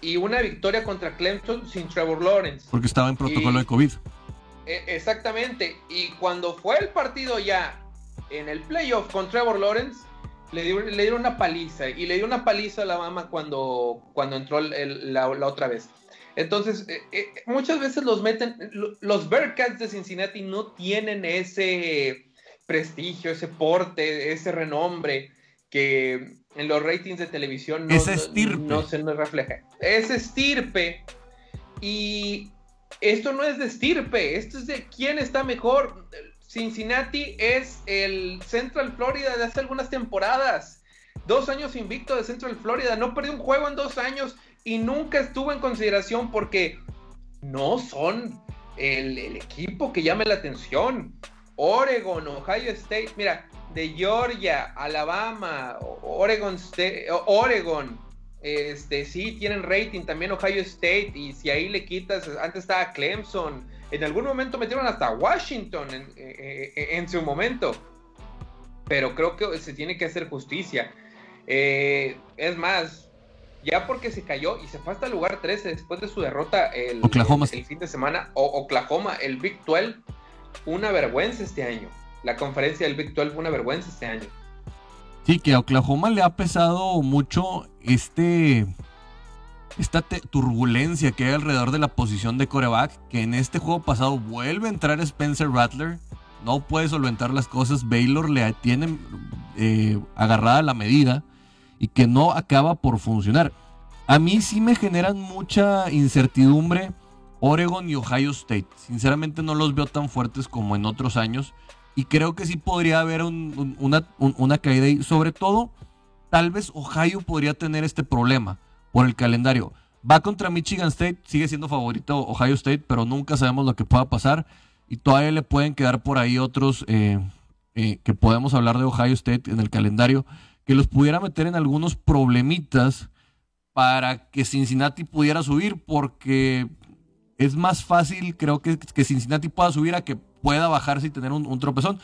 y una victoria contra Clemson sin Trevor Lawrence. Porque estaba en protocolo de COVID. E, exactamente. Y cuando fue el partido ya en el playoff con Trevor Lawrence, le, dieron una paliza. Y le dio una paliza a la mama cuando, cuando entró la, otra vez. Entonces, eh, eh, muchas veces los meten. Los Bearcats de Cincinnati no tienen ese prestigio, ese porte, ese renombre que en los ratings de televisión no, no, se nos refleja. Es estirpe. Y esto no es de estirpe, esto es de quién está mejor. Cincinnati es el Central Florida de hace algunas temporadas. Dos años invicto de Central Florida. No perdió un juego en dos años y nunca estuvo en consideración porque no son el, el equipo que llame la atención. Oregon, Ohio State. Mira, de Georgia, Alabama, Oregon State, Oregon, este, sí tienen rating, también Ohio State, y si ahí le quitas, antes estaba Clemson, en algún momento metieron hasta Washington en, eh, eh, su momento. pero creo que se tiene que hacer justicia. Eh, es más, ya porque se cayó y se fue hasta el lugar 13 después de su derrota el, Oklahoma. el, fin de semana, o Oklahoma, el Big 12, una vergüenza este año. La conferencia del Big 12 fue una vergüenza este año. Sí, que a Oklahoma le ha pesado mucho este esta turbulencia que hay alrededor de la posición de coreback, que en este juego pasado vuelve a entrar Spencer Rattler, no puede solventar las cosas, Baylor le tiene eh, agarrada la medida y que no acaba por funcionar. A mí sí me generan mucha incertidumbre Oregon y Ohio State. Sinceramente no los veo tan fuertes como en otros años y creo que sí podría haber una, caída y sobre todo tal vez Ohio podría tener este problema por el calendario. Va contra Michigan State, sigue siendo favorito Ohio State, pero nunca sabemos lo que pueda pasar. Y todavía le pueden quedar por ahí otros eh, eh, que podemos hablar de Ohio State en el calendario, que los pudiera meter en algunos problemitas para que Cincinnati pudiera subir, porque es más fácil, creo que, que Cincinnati pueda subir a que pueda bajarse y tener un, tropezón.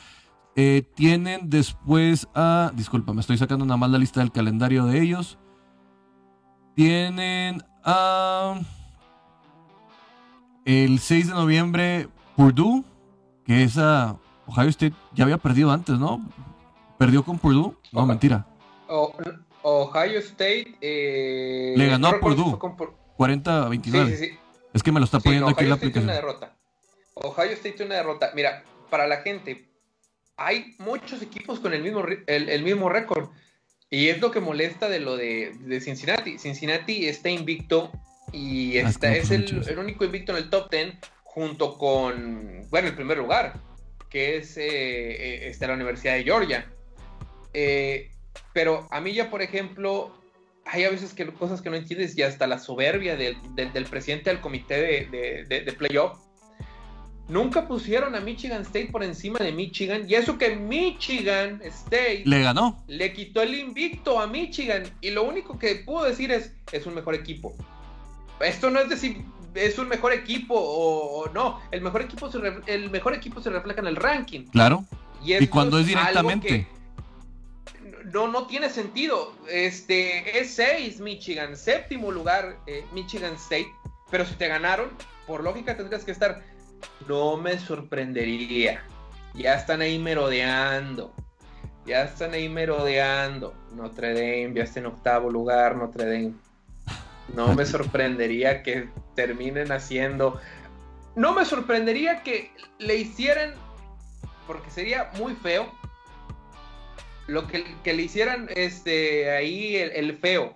Eh, tienen después a. Disculpa, me estoy sacando nada más la lista del calendario de ellos. Tienen a. El 6 de noviembre, Purdue, que es a. Ohio State ya había perdido antes, ¿no? ¿Perdió con Purdue? No, mentira. Ohio State. Eh, Le ganó a Purdue. 40 a 29. Sí, sí, sí. Es que me lo está poniendo aquí la aplicación. Una derrota. Ohio State tiene una derrota. Mira, para la gente, hay muchos equipos con el mismo, el mismo récord. Y es lo que molesta de lo de, Cincinnati. Cincinnati está invicto y ah, está, es el, único invicto en el top 10 junto con, bueno, el primer lugar, que es eh, eh la Universidad de Georgia. Eh, pero a mí ya, por ejemplo, hay a veces que cosas que no entiendes y hasta la soberbia del, presidente del comité de, de, de playoff Nunca pusieron a Michigan State por encima de Michigan. Y eso que Michigan State le ganó. Le quitó el invicto a Michigan. Y lo único que puedo decir es, es un mejor equipo. Esto no es decir, es un mejor equipo o, no. El mejor equipo, se el mejor equipo se refleja en el ranking. Claro. Y, cuando es directamente. No, no tiene sentido. Este es 6 Michigan, séptimo lugar eh, Michigan State. Pero si te ganaron, por lógica tendrías que estar no me sorprendería. Ya están ahí merodeando. Ya están ahí merodeando. Notre Dame ya está en octavo lugar, Notre Dame. No me sorprendería que terminen haciendo. No me sorprendería que le hicieran, porque sería muy feo, lo que, le hicieran este, ahí el feo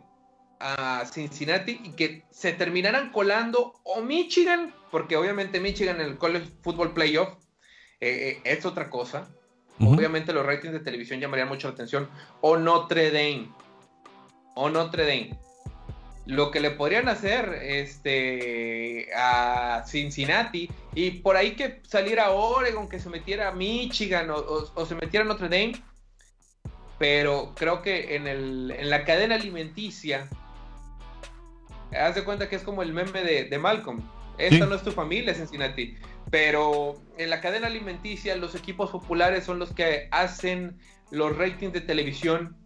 a Cincinnati y que se terminaran colando o Michigan, porque obviamente Michigan en el College Football Playoff eh, eh, es otra cosa. Obviamente los ratings de televisión llamarían mucho la atención. O Notre Dame. O Notre Dame. Lo que le podrían hacer este, a Cincinnati y por ahí que saliera Oregon, que se metiera a Michigan o, se metiera a Notre Dame. Pero creo que en, el, en la cadena alimenticia haz de cuenta que es como el meme de, Malcolm. Esta no es tu familia, Cincinnati. Pero en la cadena alimenticia, los equipos populares son los que hacen los ratings de televisión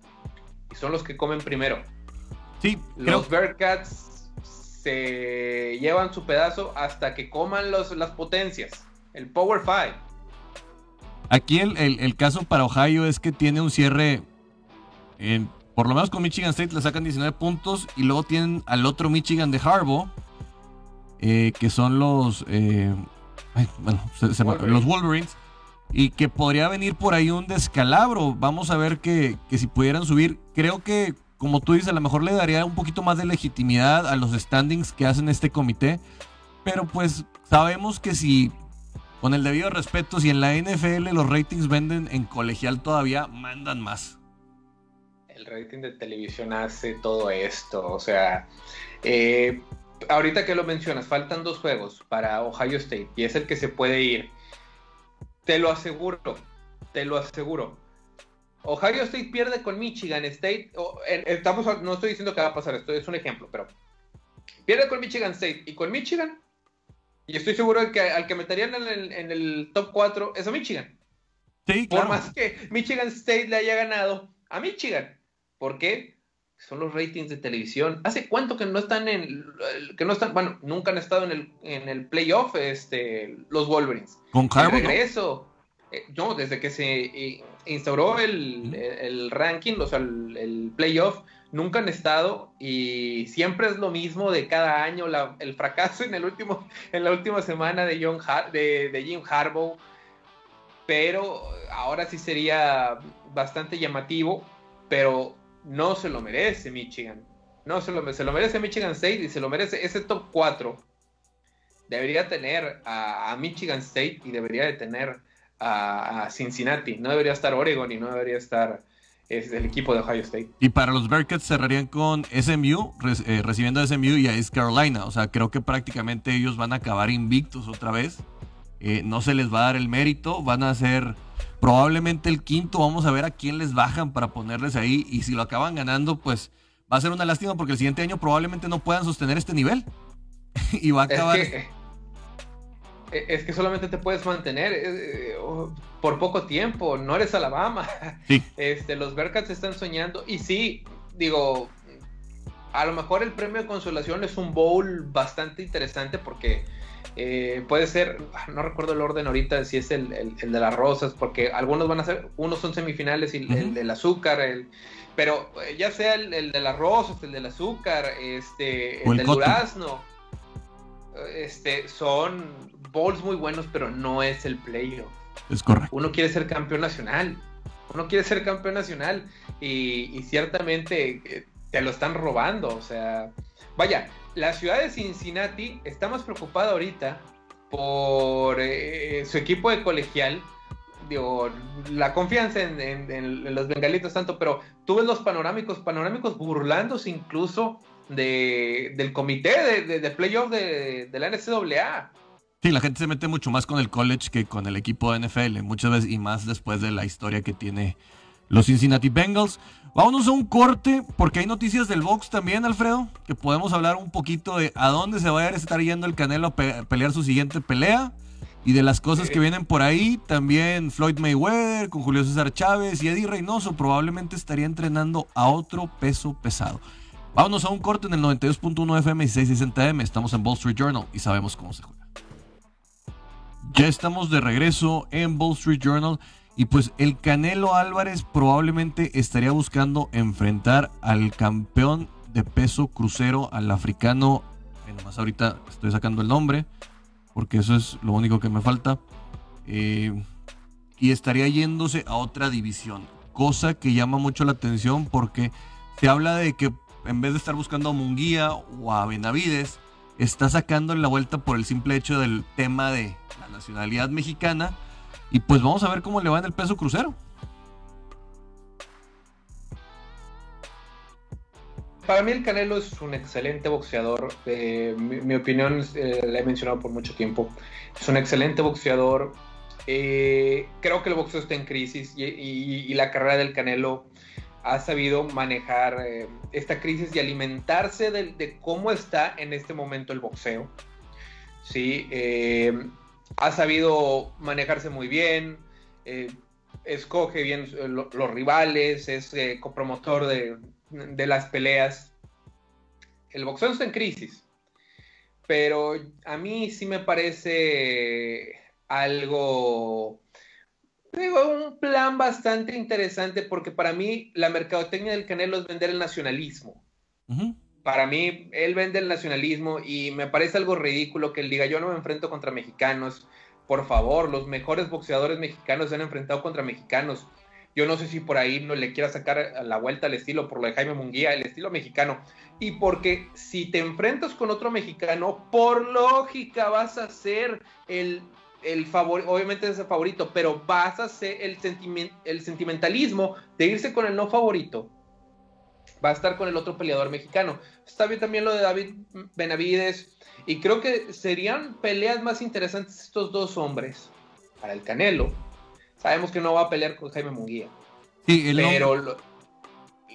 y son los que comen primero. Sí, los Bearcats se llevan su pedazo hasta que coman los, las potencias, el Power Five. Aquí el, el caso para Ohio es que tiene un cierre en por lo menos con Michigan State le sacan 19 puntos y luego tienen al otro Michigan de Harbaugh, eh, que son los, eh, bueno, los Wolverines, y que podría venir por ahí un descalabro. Vamos a ver que, que, si pudieran subir, creo que, como tú dices, a lo mejor le daría un poquito más de legitimidad a los standings que hacen este comité, pero pues sabemos que si, con el debido respeto, si en la NFL los ratings venden en colegial todavía, mandan más el rating de televisión hace todo esto. O sea, eh, ahorita que lo mencionas, faltan dos juegos para Ohio State y es el que se puede ir. Te lo aseguro, te lo aseguro. Ohio State pierde con Michigan State. estamos, no estoy diciendo que va a pasar esto, es un ejemplo, pero pierde con Michigan State y con Michigan. Y estoy seguro de que al que meterían en el, en el top 4 es a Michigan. Sí, claro. Por más que Michigan State le haya ganado a Michigan. ¿Por qué? Son los ratings de televisión. ¿Hace cuánto que no están en que no están, bueno, nunca han estado en el, en el playoff este los Wolverines? Con regreso. Eh, no, desde que se eh, instauró el, el, ranking, o sea, el, el, playoff, nunca han estado y siempre es lo mismo de cada año, la, el fracaso en, el último, en la última semana de, John de, de Jim Harbaugh, pero ahora sí sería bastante llamativo, pero no se lo merece Michigan. No se lo, merece Michigan State y se lo merece ese top 4. Debería tener a, a Michigan State y debería de tener a, Cincinnati. No debería estar Oregon y no debería estar es el equipo de Ohio State. Y para los Bearcats cerrarían con SMU, eh, recibiendo a SMU y a East Carolina. O sea, creo que prácticamente ellos van a acabar invictos otra vez. Eh, no se les va a dar el mérito. Van a ser probablemente el quinto. Vamos a ver a quién les bajan para ponerles ahí. Y si lo acaban ganando, pues va a ser una lástima porque el siguiente año probablemente no puedan sostener este nivel. y va a acabar. E, es que solamente te puedes mantener eh, eh, por poco tiempo, no eres Alabama. Este, los Bearcats están soñando y sí, digo, a lo mejor el premio de consolación es un bowl bastante interesante porque eh, puede ser, ah, no recuerdo el orden ahorita, si es el, de las rosas, porque algunos van a ser, unos son semifinales y el del azúcar, el, pero ya sea el, de las rosas, el del azúcar, este, el, del durazno este, son bowls muy buenos, pero no es el playoff. Es correcto. Uno quiere ser campeón nacional. Uno quiere ser campeón nacional y, ciertamente eh, te lo están robando. O sea, vaya, la ciudad de Cincinnati está más preocupada ahorita por eh, su equipo de colegial. Digo, la confianza en, los bengalitos tanto, pero tú ves los panorámicos, panorámicos burlándose incluso de, del comité de, de, playoff de, de, la NCAA. Sí, la gente se mete mucho más con el college que con el equipo de NFL, muchas veces y más después de la historia que tiene los Cincinnati Bengals. Vámonos a un corte, porque hay noticias del box también, Alfredo, que podemos hablar un poquito de a dónde se va a estar yendo el Canelo a pelear su siguiente pelea y de las cosas que vienen por ahí. También Floyd Mayweather con Julio César Chávez y Eddie Reynoso probablemente estaría entrenando a otro peso pesado. Vámonos a un corte en el 92.1 FM y 660M. Estamos en Wall Street Journal y sabemos cómo se juega. Ya estamos de regreso en Wall Street Journal y pues el Canelo Álvarez probablemente estaría buscando enfrentar al campeón de peso crucero, al africano, bueno, más ahorita estoy sacando el nombre, porque eso es lo único que me falta, eh, y estaría yéndose a otra división, cosa que llama mucho la atención porque se habla de que en vez de estar buscando a Munguía o a Benavides, está sacando la vuelta por el simple hecho del tema de la nacionalidad mexicana. Y pues vamos a ver cómo le va en el peso crucero. Para mí el Canelo es un excelente boxeador. Eh, mi, opinión eh, la he mencionado por mucho tiempo. Es un excelente boxeador. Eh, creo que el boxeo está en crisis y la carrera del Canelo ha sabido manejar esta crisis y alimentarse de, cómo está en este momento el boxeo. Sí, ha sabido manejarse muy bien, eh, escoge bien los rivales, es copromotor de, las peleas. El boxeo está en crisis, pero a mí sí me parece algo tengo un plan bastante interesante porque para mí la mercadotecnia del Canelo es vender el nacionalismo. Para mí, él vende el nacionalismo y me parece algo ridículo que él diga, yo no me enfrento contra mexicanos. Por favor, los mejores boxeadores mexicanos se han enfrentado contra mexicanos. Yo no sé si por ahí no le quiera sacar la vuelta al estilo, por lo de Jaime Munguía, el estilo mexicano. Y porque si te enfrentas con otro mexicano, por lógica vas a ser el el favorito, obviamente es el favorito, pero vas a hacer el, el sentimentalismo de irse con el no favorito. Va a estar con el otro peleador mexicano. Está bien también lo de David Benavides. Y creo que serían peleas más interesantes estos dos hombres. Para el Canelo. Sabemos que no va a pelear con Jaime Munguía. Sí, pero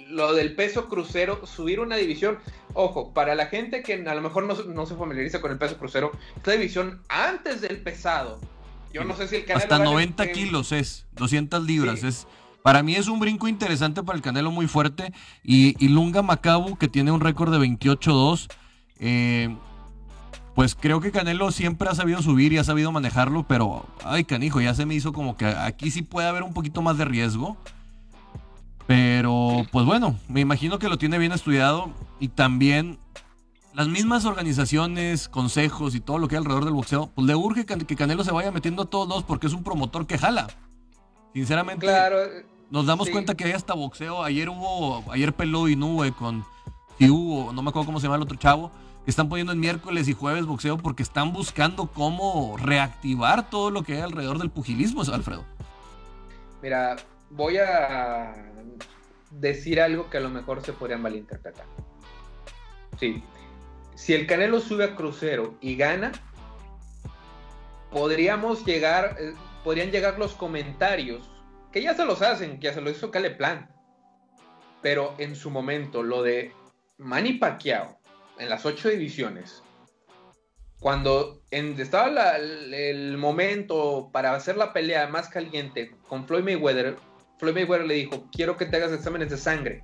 lo del peso crucero, subir una división, ojo, para la gente que a lo mejor no, se familiariza con el peso crucero, esta división antes del pesado. Yo no sé si el Canelo. Hasta 90 kilos es, 200 libras. Es, para mí es un brinco interesante para el Canelo muy fuerte. Y, Lunga Macabu, que tiene un récord de 28-2. Eh, pues creo que Canelo siempre ha sabido subir y ha sabido manejarlo, pero ay canijo, ya se me hizo como que aquí sí puede haber un poquito más de riesgo. Pero pues bueno, me imagino que lo tiene bien estudiado y también las mismas organizaciones, consejos y todo lo que hay alrededor del boxeo, pues le urge que Canelo se vaya metiendo a todos lados porque es un promotor que jala. Sinceramente, nos damos cuenta que hay hasta boxeo. Ayer hubo, ayer peló Inoue con si hubo, no me acuerdo cómo se llama el otro chavo, que están poniendo en miércoles y jueves boxeo porque están buscando cómo reactivar todo lo que hay alrededor del pugilismo, Alfredo. Mira, voy a decir algo que a lo mejor se podría malinterpretar. Sí, si el Canelo sube a crucero y gana, podríamos llegar, eh, podrían llegar los comentarios, que ya se los hacen, que ya se lo hizo Cale Plan. Pero en su momento, lo de Manny Pacquiao en las ocho divisiones, cuando estaba el momento para hacer la pelea más caliente con Floyd Mayweather, Floyd Mayweather le dijo, quiero que te hagas exámenes de sangre.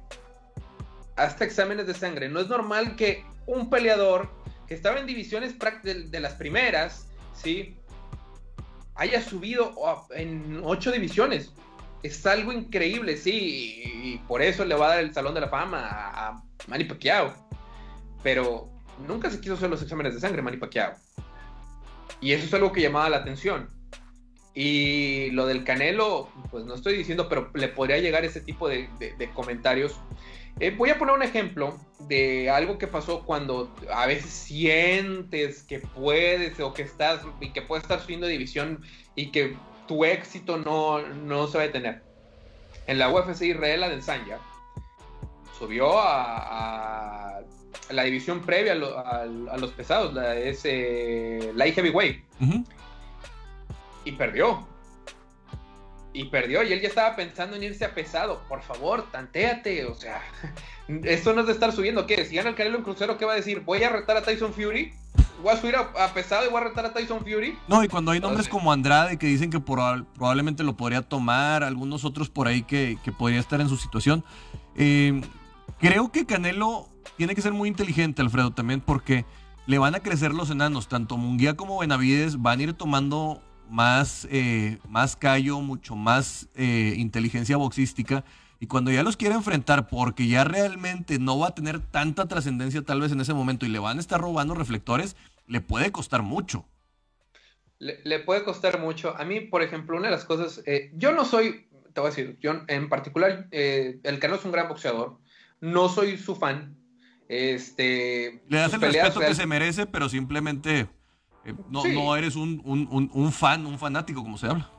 Hasta exámenes de sangre. No es normal que un peleador que estaba en divisiones de, las primeras, ¿sí? Haya subido en ocho divisiones. Es algo increíble, sí, y, por eso le va a dar el Salón de la Fama a, Manny Pacquiao. Pero nunca se quiso hacer los exámenes de sangre Manny Pacquiao. Y eso es algo que llamaba la atención. Y lo del Canelo, pues no estoy diciendo, pero le podría llegar ese tipo de comentarios eh, voy a poner un ejemplo de algo que pasó cuando a veces sientes que puedes o que estás y que puedes estar subiendo división y que tu éxito no, no se va a detener. En la UFC Israel Adesanya subió a, la división previa a, los pesados, la, es, eh, light heavyweight, y perdió y perdió y él ya estaba pensando en irse a pesado. Por favor, tantéate, o sea, esto no es de estar subiendo. ¿Qué? Si gana el Canelo en crucero, ¿qué va a decir? ¿Voy a retar a Tyson Fury? ¿Voy a subir a, pesado y voy a retar a Tyson Fury? No, y cuando hay nombres como Andrade que dicen que probablemente lo podría tomar, algunos otros por ahí que, podría estar en su situación. Eh, creo que Canelo tiene que ser muy inteligente, Alfredo, también porque le van a crecer los enanos. Tanto Munguía como Benavides van a ir tomando más, eh, más callo, mucho más eh, inteligencia boxística. Y cuando ya los quiera enfrentar, porque ya realmente no va a tener tanta trascendencia tal vez en ese momento y le van a estar robando reflectores, le puede costar mucho. Le, puede costar mucho. A mí, por ejemplo, una de las cosas, eh, yo no soy, te voy a decir, yo en particular, el Cano es un gran boxeador, no soy su fan. Este, le das el respeto que se merece, pero simplemente eh, no, eres un, fan, un fanático, como se habla.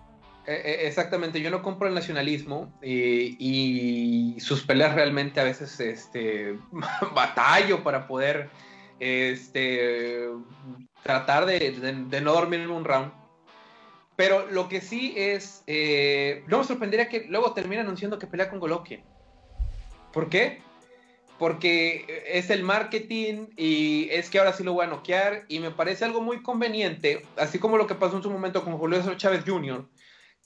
E, e, exactamente, yo no compro el nacionalismo y, sus peleas realmente a veces este, batallo para poder este, tratar de, no dormir en un round. Pero lo que sí es, eh, no me sorprendería que luego termine anunciando que pelea con Golovkin. ¿Por qué? porque es el marketing y es que ahora sí lo voy a noquear y me parece algo muy conveniente, así como lo que pasó en su momento con Julio César Chávez Jr.,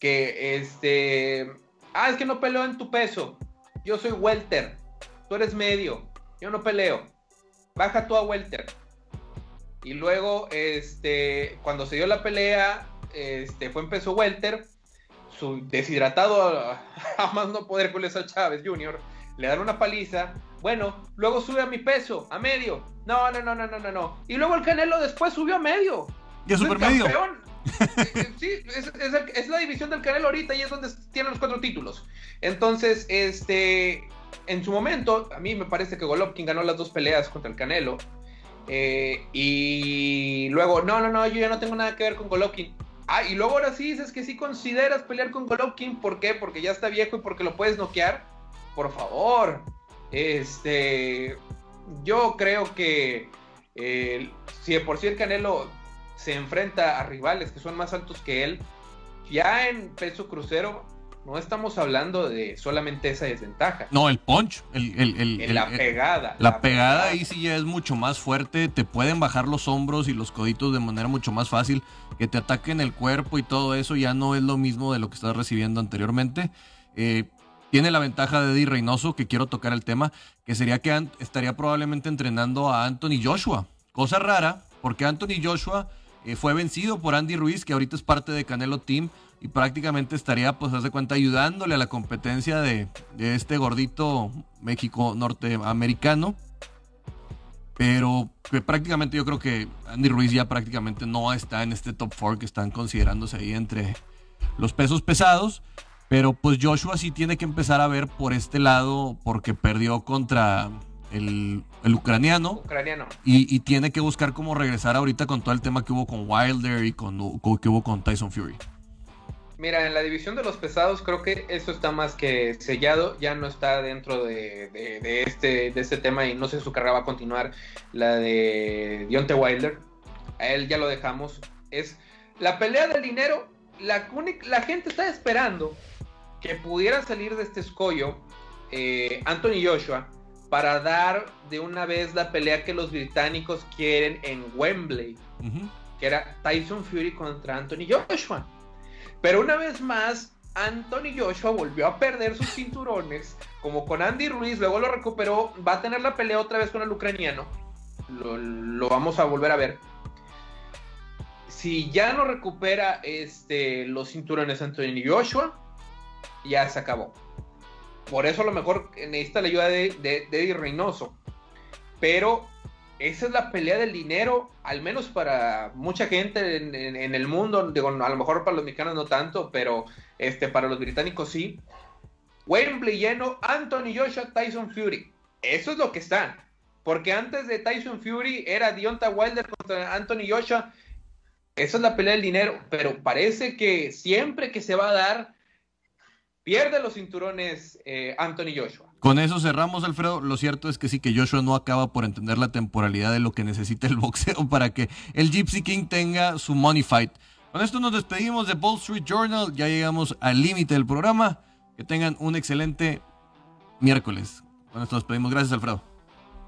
que este, ah, es que no peleo en tu peso, yo soy welter, tú eres medio, yo no peleo, baja tú a welter. Y luego, este, cuando se dio la pelea, este, fue en peso welter, su deshidratado a, más no poder Julio Chávez Jr., le dan una paliza, bueno, luego sube a mi peso, a medio. No, no, no, no, no, no, no. Y luego el Canelo después subió a medio. Y a super medio. sí, es, la división del Canelo ahorita y es donde tiene los cuatro títulos. Entonces, este, en su momento, a mí me parece que Golovkin ganó las dos peleas contra el Canelo. Eh, y luego, no, no, no, yo ya no tengo nada que ver con Golovkin. Ah, y luego ahora sí dices que sí consideras pelear con Golovkin. ¿Por qué? Porque ya está viejo y porque lo puedes noquear. Por favor. Este, yo creo que eh, si de por sí el Canelo se enfrenta a rivales que son más altos que él, ya en peso crucero, No estamos hablando de solamente esa desventaja. No, el punch, el, la pegada. La, pegada, ahí sí ya es mucho más fuerte. Te pueden bajar los hombros y los coditos de manera mucho más fácil. Que te ataquen el cuerpo y todo eso ya no es lo mismo de lo que estás recibiendo anteriormente. Eh, tiene la ventaja de Eddie Reynoso, que quiero tocar el tema, que sería que estaría probablemente entrenando a Anthony Joshua. Cosa rara, porque Anthony Joshua fue vencido por Andy Ruiz, que ahorita es parte de Canelo Team y prácticamente estaría, pues, hace cuenta, ayudándole a la competencia de, este gordito México norteamericano. Pero que prácticamente yo creo que Andy Ruiz ya prácticamente no está en este top 4 que están considerándose ahí entre los pesos pesados. Pero pues Joshua sí tiene que empezar a ver por este lado porque perdió contra el, ucraniano. Ucraniano. Y, tiene que buscar cómo regresar ahorita con todo el tema que hubo con Wilder y con, que hubo con Tyson Fury. Mira, en la división de los pesados creo que eso está más que sellado, ya no está dentro de, este, de este tema y no sé si su carrera va a continuar, la de Dionte Wilder, a él ya lo dejamos, es la pelea del dinero, la, la gente está esperando que pudiera salir de este escollo eh, Anthony Joshua para dar de una vez la pelea que los británicos quieren en Wembley, que era Tyson Fury contra Anthony Joshua. Pero una vez más, Anthony Joshua volvió a perder sus cinturones, como con Andy Ruiz, luego lo recuperó, va a tener la pelea otra vez con el ucraniano, lo, vamos a volver a ver. Si ya no recupera este, los cinturones Anthony Joshua, ya se acabó. Por eso a lo mejor necesita la ayuda de, de, Eddie Reynoso. Pero esa es la pelea del dinero, al menos para mucha gente en, el mundo, digo, a lo mejor para los mexicanos no tanto, pero este, para los británicos sí. Wembley lleno, Anthony Joshua, Tyson Fury. Eso es lo que están. Porque antes de Tyson Fury era Deonta Wilder contra Anthony Joshua. Esa es la pelea del dinero. Pero parece que siempre que se va a dar, pierde los cinturones eh, Anthony Joshua. Con eso cerramos, Alfredo. Lo cierto es que sí que Joshua no acaba por entender la temporalidad de lo que necesita el boxeo para que el Gypsy King tenga su money fight. Con esto nos despedimos de Wall Street Journal. Ya llegamos al límite del programa. Que tengan un excelente miércoles. Con esto nos despedimos. Gracias, Alfredo.